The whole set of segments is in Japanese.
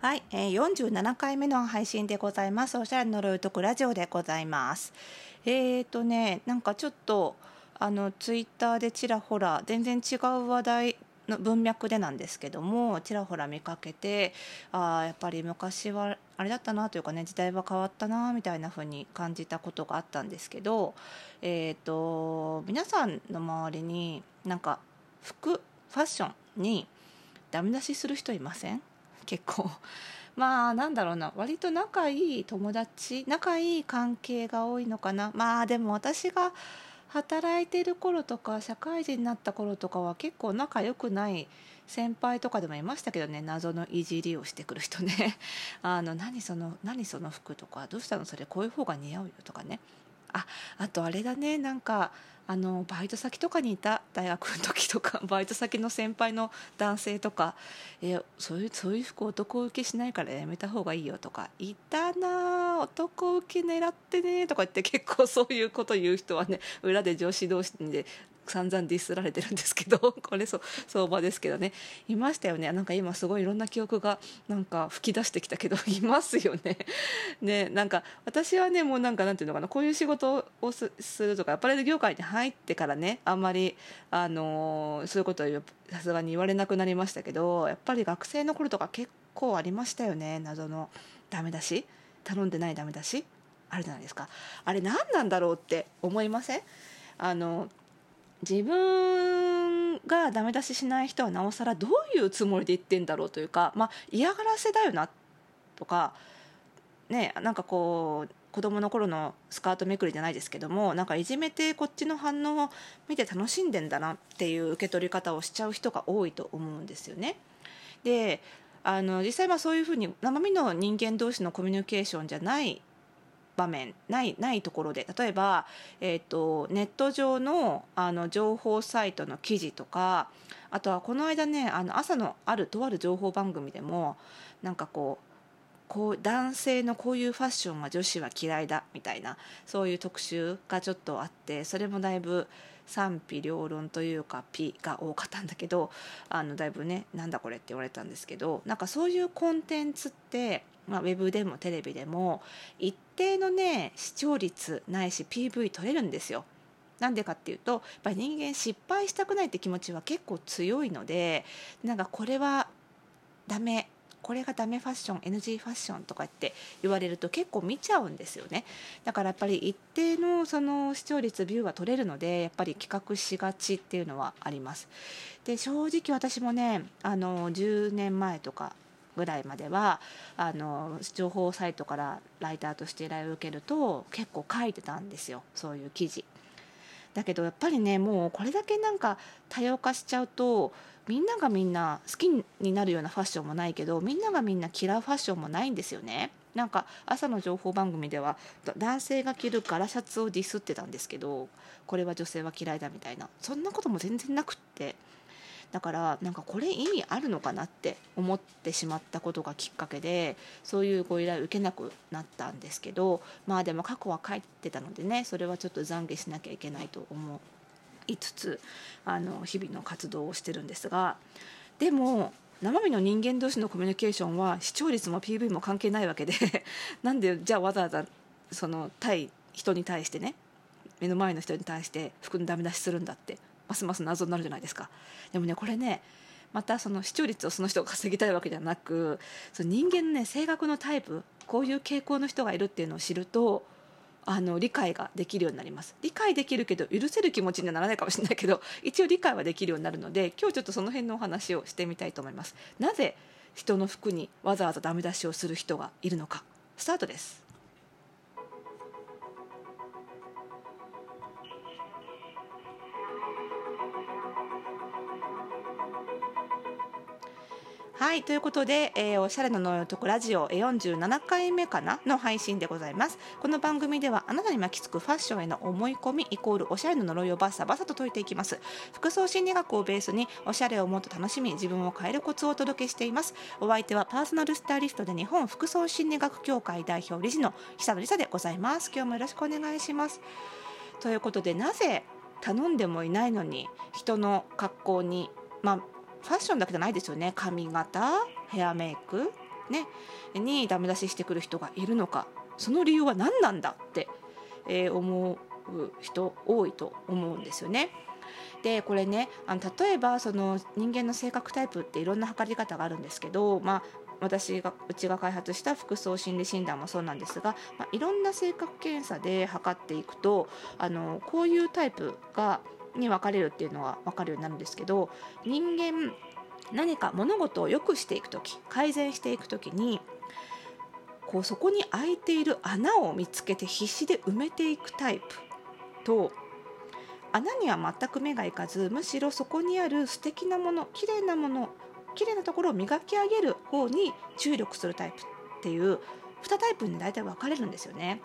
はい、えー、47回目の配信でございます。おしゃれの呪いとくラジオでございます。えーとね、なんかちょっとあのツイッターでちらほら全然違う話題の文脈でなんですけどもちらほら見かけてあーやっぱり昔はあれだったなというかね時代は変わったなみたいな風に感じたことがあったんですけど、えー、と皆さんの周りになんか服ファッションにダメ出しする人いません？結構。まあなんだろうな。割と仲いい友達仲いい関係が多いのかな。まあでも私が働いてる頃とか社会人になった頃とかは結構仲良くない先輩とかでもいましたけどね。謎のいじりをしてくる人ね。あの何その何その服とかどうしたのそれこういう方が似合うよとかね。ああとあれだね。なんかあのバイト先とかにいた大学の時とか バイト先の先輩の男性とか「えそういうそういう服男受けしないからやめた方がいいよ」とか「いたな男受け狙ってね」とか言って結構そういうこと言う人はね裏で女子同士で散々ディスられてるんですけど これそ相場ですけどね。いましたよね。なんか今すごいいろんな記憶がなんか吹き出してきたけど いますよね。ねなんか私はねもうなんかなんていうのかな。こういう仕事をするとかアパレル業界に入ってからねあんまりあのそういうことはさすがに言われなくなりましたけどやっぱり学生の頃とか結構ありましたよね。謎のダメ出し。頼んでないダメ出し。あるじゃないですか。あれ何なんだろうって思いません？あの自分がダメ出ししない人はなおさらどういうつもりで言ってんだろうというか、まあ、嫌がらせだよなとかねなんかこう子供の頃のスカートめくりじゃないですけどもなんかいじめてこっちの反応を見て楽しんでんだなっていう受け取り方をしちゃう人が多いと思うんですよね。であの実際まあそういうふうに生身の人間同士のコミュニケーションじゃない場面ないないところで例えば、えーと、ネット上のあの情報サイトの記事とかあとはこの間ねあの朝のあるとある情報番組でもなんかこうこう男性のこういうファッションは女子は嫌いだみたいなそういう特集がちょっとあってそれもだいぶ賛否両論というかピが多かったんだけどあのだいぶねなんだこれって言われたんですけどなんかそういうコンテンツってまあ、ウェブでもテレビでも一定のね視聴率ないし PV 取れるんですよ。なんでかっていうとやっぱり人間失敗したくないって気持ちは結構強いのでなんかこれはダメこれがダメファッション NG ファッションとかって言われると結構見ちゃうんですよねだからやっぱり一定のその視聴率ビューは取れるのでやっぱり企画しがちっていうのはありますで正直私もねあの10年前とかぐらいまではあの情報サイトからライターとして依頼を受けると結構書いてたんですよそういう記事。だけどやっぱりねもうこれだけなんか多様化しちゃうとみんながみんな好きになるようなファッションもないけどみんながみんな嫌うファッションもないんですよね。なんか朝の情報番組では男性が着る柄シャツをディスってたんですけどこれは女性は嫌いだみたいなそんなことも全然なくってだからなんかこれ意味あるのかなって思ってしまったことがきっかけでそういうご依頼を受けなくなったんですけどまあでも過去は書いてたのでねそれはちょっと懺悔しなきゃいけないと思いつつあの日々の活動をしてるんですがでも生身の人間同士のコミュニケーションは視聴率も PV も関係ないわけで なんでじゃあわざわざその対人に対してね目の前の人に対して服のダメ出しするんだってますます謎になるじゃないですか。でもねこれねまたその視聴率をその人が稼ぎたいわけじゃなくその人間のね性格のタイプこういう傾向の人がいるっていうのを知るとあの理解ができるようになります。理解できるけど許せる気持ちにはならないかもしれないけど一応理解はできるようになるので今日ちょっとその辺のお話をしてみたいと思います。なぜ人の服にわざわざダメ出しをする人がいるのか。スタートです。はいということで、えー、おしゃれののよとこラジオ47回目かな？の配信でございます。この番組ではあなたに巻きつくファッションへの思い込みイコールおしゃれの呪いをバッサバサと解いていきます。服装心理学をベースにおしゃれをもっと楽しみ自分を変えるコツをお届けしています。お相手はパーソナルスタイリストで日本服装心理学協会代表理事の久野理沙でございます。今日もよろしくお願いします。ということでなぜ頼んでもいないのに人の格好にまあファッションだけじゃないですよね。髪型ヘアメイクね。にダメ出ししてくる人がいるのか。その理由は何なんだって、えー、思う人多いと思うんですよね。でこれねあの例えばその人間の性格タイプっていろんな測り方があるんですけど、まあ、私がうちが開発した服装心理診断もそうなんですが、まあ、いろんな性格検査で測っていくとあのこういうタイプがに分かれるっていうのは分かるようになるんですけど人間何か物事を良くしていく時改善していく時にこうそこに開いている穴を見つけて必死で埋めていくタイプと穴には全く目がいかずむしろそこにある素敵なもの綺麗なもの綺麗なところを磨き上げる方に注力するタイプっていう2タイプに大体分かれるんですよね。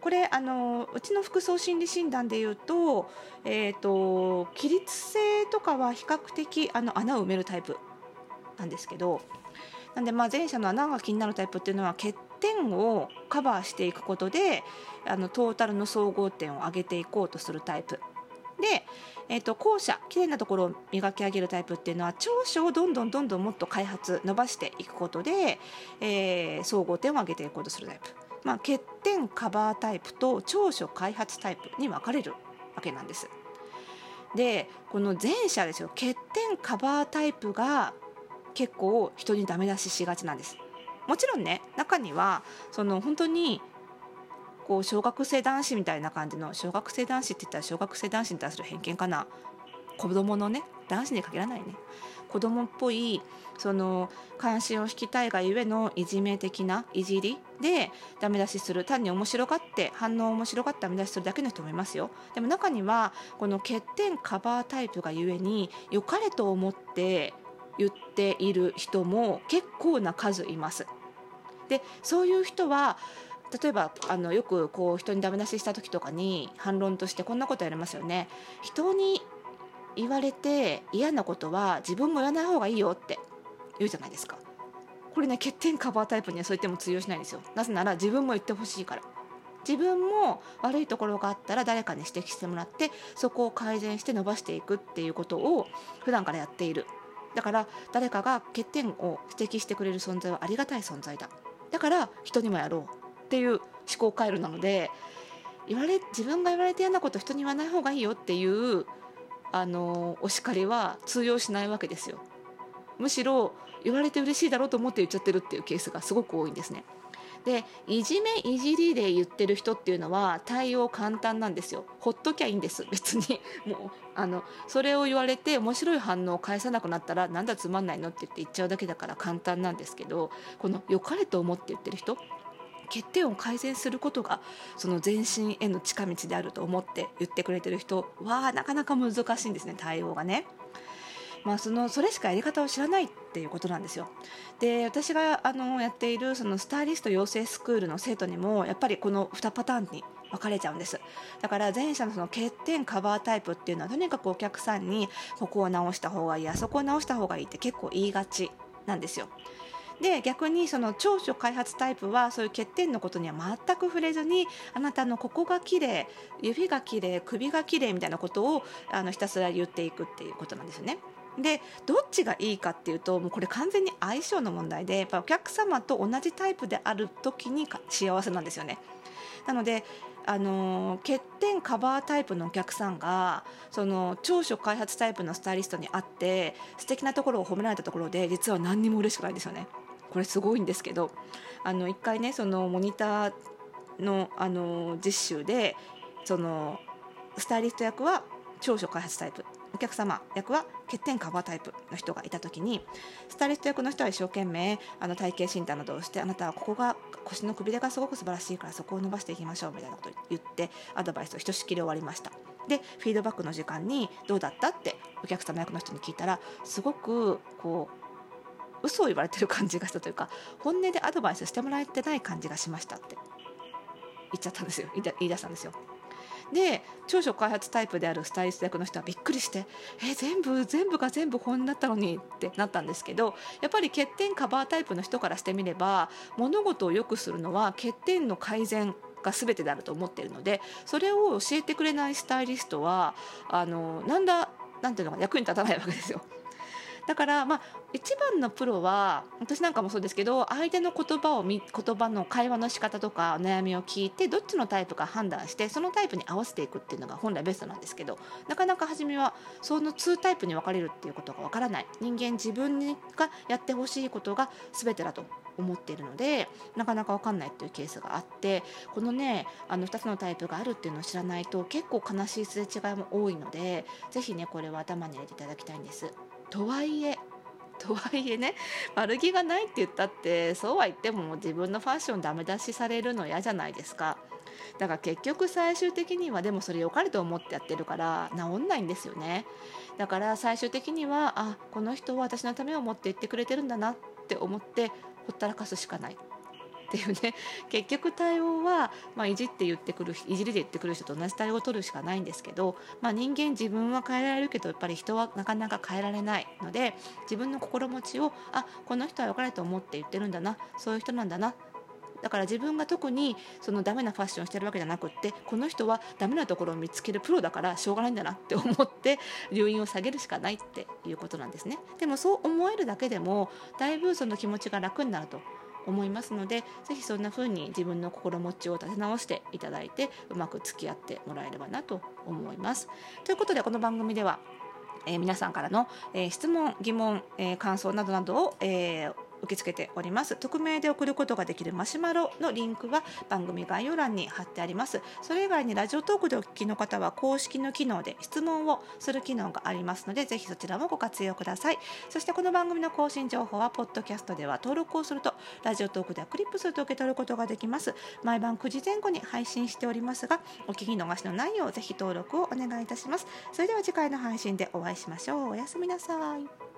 これあのうちの服装心理診断でいうと,、えーと、起立性とかは比較的あの穴を埋めるタイプなんですけどなんでまあ前者の穴が気になるタイプっていうのは欠点をカバーしていくことであのトータルの総合点を上げていこうとするタイプ。で、えーと、後者綺麗なところを磨き上げるタイプっていうのは長所をどんどんどんどんもっと開発伸ばしていくことで、えー、総合点を上げていこうとするタイプ、まあ、欠点カバータイプと長所開発タイプに分かれるわけなんです。でこの前者ですよ欠点カバータイプが結構人にダメ出ししがちなんです。もちろんね中にはその本当にこう小学生男子みたいな感じの小学生男子って言ったら小学生男子に対する偏見かな子供のね男子に限らないね。子供っぽいその関心を引きたいがゆえのいじめ的ないじりでダメ出しする単に面白がって反応面白がってダメ出しするだけの人もいますよ。でも中にはこの欠点カバータイプがゆえに良かれと思って言っている人も結構な数います。でそういう人は例えばあのよくこう人にダメ出しした時とかに反論としてこんなことやりますよね。人に言われて嫌なことは自分も言わない方がいいよって言うじゃないですか。これね欠点カバータイプにはそう言っても通用しないんですよ。なぜなら自分も言ってほしいから。自分も悪いところがあったら誰かに指摘してもらってそこを改善して伸ばしていくっていうことを普段からやっているだから誰かが欠点を指摘してくれる存在はありがたい存在だだから人にもやろうっていう思考回路なので言われ自分が言われて嫌なこと人に言わない方がいいよっていうあのお叱りは通用しないわけですよ。むしろ言われて嬉しいだろうと思って言っちゃってるっていうケースがすごく多いんですね。でいじめいじりで言ってる人っていうのは対応簡単なんですよほっときゃいいんです別に もうあのそれを言われて面白い反応を返さなくなったらなんだつまんないのって言って言っちゃうだけだから簡単なんですけどこの良かれと思って言ってる人欠点を改善することがその前進への近道であると思って言ってくれてる人はなかなか難しいんですね対応がね。まあ、そのそれしかやり方を知らないっていうことなんですよ。で私があのやっているそのスタイリスト養成スクールの生徒にもやっぱりこの2パターンに分かれちゃうんですだから前者のその欠点カバータイプっていうのはとにかくお客さんにここを直した方がいいあそこを直した方がいいって結構言いがちなんですよ。で逆にその長所開発タイプはそういう欠点のことには全く触れずにあなたのここが綺麗指が綺麗首が綺麗みたいなことをあのひたすら言っていくっていうことなんですよね。でどっちがいいかっていうともうこれ完全に相性の問題でやっぱお客様と同じタイプである時に幸せなんですよね。なのであの欠点カバータイプのお客さんがその長所開発タイプのスタイリストに会って素敵なところを褒められたところで実は何にも嬉しくないですよね。これすごいんですけどあの1回ねそのモニターのあの実習でそのスタイリスト役は長所開発タイプお客様役は欠点カバータイプの人がいた時にスタイリスト役の人は一生懸命あの体型診断などをしてあなたはここが腰のくびれがすごく素晴らしいからそこを伸ばしていきましょうみたいなことを言ってアドバイスをひとしきり終わりました。でフィードバックの時間にどうだった？ってお客様役の人に聞いたらすごくこう嘘を言われてる感じがしたというか本音でアドバイスしてもらえてない感じがしましたって言っちゃったんですよ言い出したんですよ。で長所開発タイプであるスタイリスト役の人はびっくりして「え全部全部が全部本音だったのに」ってなったんですけどやっぱり欠点カバータイプの人からしてみれば物事を良くするのは欠点の改善が全てであると思っているのでそれを教えてくれないスタイリストはあのなんだなんていうのか役に立たないわけですよ。だからまあ一番のプロは私なんかもそうですけど相手の言葉を言葉の会話の仕方とか悩みを聞いてどっちのタイプか判断してそのタイプに合わせていくっていうのが本来ベストなんですけどなかなか初めはその2タイプに分かれるっていうことが分からない人間自分がやってほしいことが全てだと思っているのでなかなか分かんないっていうケースがあってこのねあの2つのタイプがあるっていうのを知らないと結構悲しいすれ違いも多いので是非ねこれは頭に入れていただきたいんです。とはいえ とはいえね悪気がないって言ったってそうは言っても自分のファッションダメ出しされるの嫌じゃないですか。だから結局最終的にはでもそれ良かれと思ってやってるから治んないんですよねだから最終的にはあこの人は私のためを思って言ってくれてるんだなって思ってほったらかすしかないっていうね。結局対応は、まあ、いじって言ってくるいじりで言ってくる人と同じ対応を取るしかないんですけど、まあ、人間自分は変えられるけどやっぱり人はなかなか変えられないので自分の心持ちをあこの人は良かれと思って言ってるんだなそういう人なんだな。だから自分が特にそのダメなファッションしてるわけじゃなくってこの人はダメなところを見つけるプロだからしょうがないんだなって思って留飲を下げるしかないっていうことなんですね。でもそう思えるだけでもだいぶその気持ちが楽になると。思いますので是非そんな風に自分の心持ちを立て直していただいてうまく付き合ってもらえればなと思います。ということでこの番組ではえー、皆さんからの、えー、質問疑問、えー、感想などなどを、えー、受け付けております。匿名で送ることができるマシュマロのリンクは番組概要欄に貼ってあります。それ以外にラジオトークでお聞きの方は公式の機能で質問をする機能がありますのでぜひそちらもご活用ください。そしてこの番組の更新情報はポッドキャストでは登録をするとラジオトークではクリップすると受け取ることができます。毎晩9時前後に配信しておりますがお聞き逃しのないようぜひ登録をお願いいたします。それでは次回の配信でお会いしましょう。おやすみなさい。